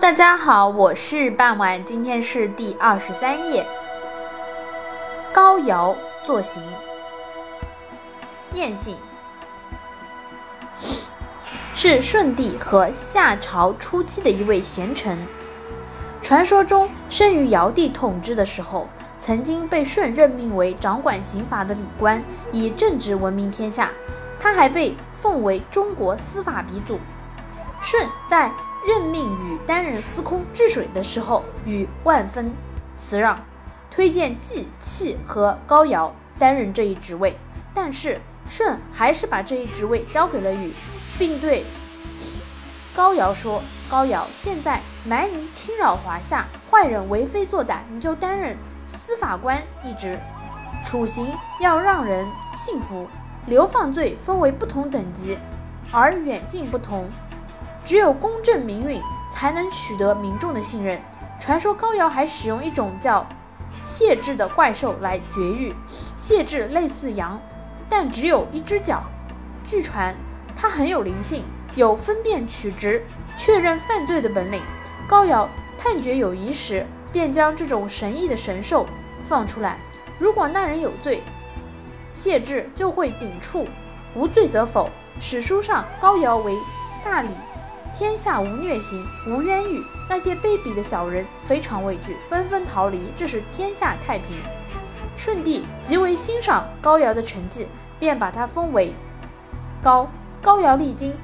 大家好，我是傍晚，今天是第二十三页。高尧作行，晏姓，是舜帝和夏朝初期的一位贤臣。传说中，生于尧帝统治的时候，曾经被舜任命为掌管刑法的礼官，以正直闻名天下。他还被奉为中国司法鼻祖。舜在任命与担任司空治水的时候，与万分辞让，推荐季契和高尧担任这一职位。但是舜还是把这一职位交给了禹，并对高尧说：“高尧现在蛮夷侵扰华夏，坏人为非作歹，你就担任司法官一职，处刑要让人信服，流放罪分为不同等级，而远近不同。”只有公正明允，才能取得民众的信任。传说高尧还使用一种叫谢豸的怪兽来绝育。谢豸类似羊，但只有一只脚。据传，它很有灵性，有分辨曲直、确认犯罪的本领。高尧判决有疑时，便将这种神异的神兽放出来。如果那人有罪，谢豸就会顶触；无罪则否。史书上高尧为大礼。天下无虐刑，无冤狱。那些卑鄙的小人非常畏惧，纷纷逃离，这是天下太平。舜帝极为欣赏高尧的成绩，便把他封为高。高尧历经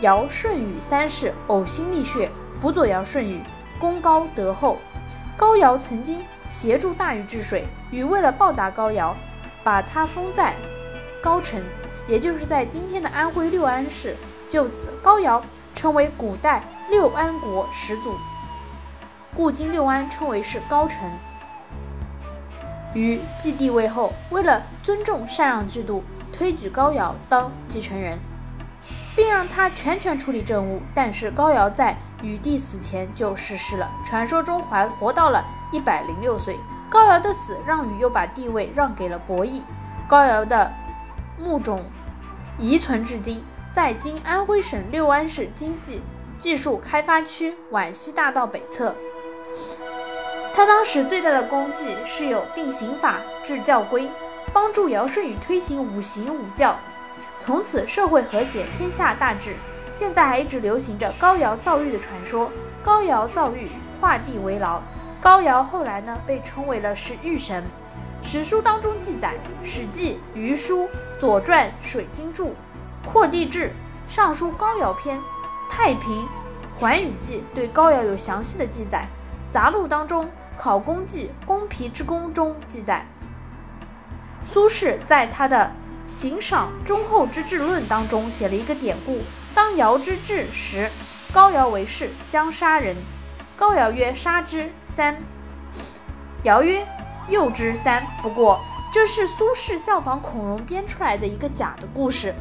尧舜禹三世，呕心沥血，辅佐尧舜禹，功高德厚。高尧曾经协助大禹治水，禹为了报答高尧，把他封在高城，也就是在今天的安徽六安市。就此，高尧。称为古代六安国始祖，故今六安称为是高城。禹继帝位后，为了尊重禅让制度，推举高尧当继承人，并让他全权处理政务。但是高尧在禹帝死前就逝世了，传说中还活到了一百零六岁。高尧的死让禹又把帝位让给了伯益。高尧的墓冢遗存至今。在今安徽省六安市经济技术开发区皖西大道北侧。他当时最大的功绩是有定刑法、制教规，帮助尧舜禹推行五行五教，从此社会和谐，天下大治。现在还一直流行着高尧造狱的传说。高尧造狱，画地为牢。高尧后来呢，被称为了是狱神。史书当中记载，《史记》《虞书》《左传》《水经注》。《扩地志》《尚书高尧篇》《太平寰宇记》对高尧有详细的记载，《杂录》当中《考功记·公皮之功》中记载，苏轼在他的《行赏忠厚之治论》当中写了一个典故：当尧之治时，高尧为士，将杀人。高尧曰：“杀之。”三。尧曰：“又之。”三。不过，这是苏轼效仿孔融编出来的一个假的故事。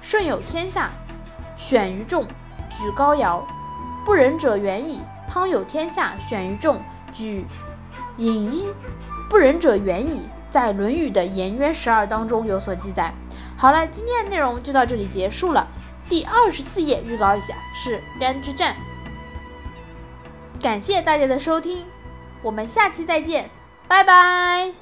舜有天下，选于众，举高尧，不仁者远矣。汤有天下，选于众，举尹一，不仁者远矣。在《论语》的颜渊十二当中有所记载。好了，今天的内容就到这里结束了。第二十四页预告一下是干之战。感谢大家的收听，我们下期再见，拜拜。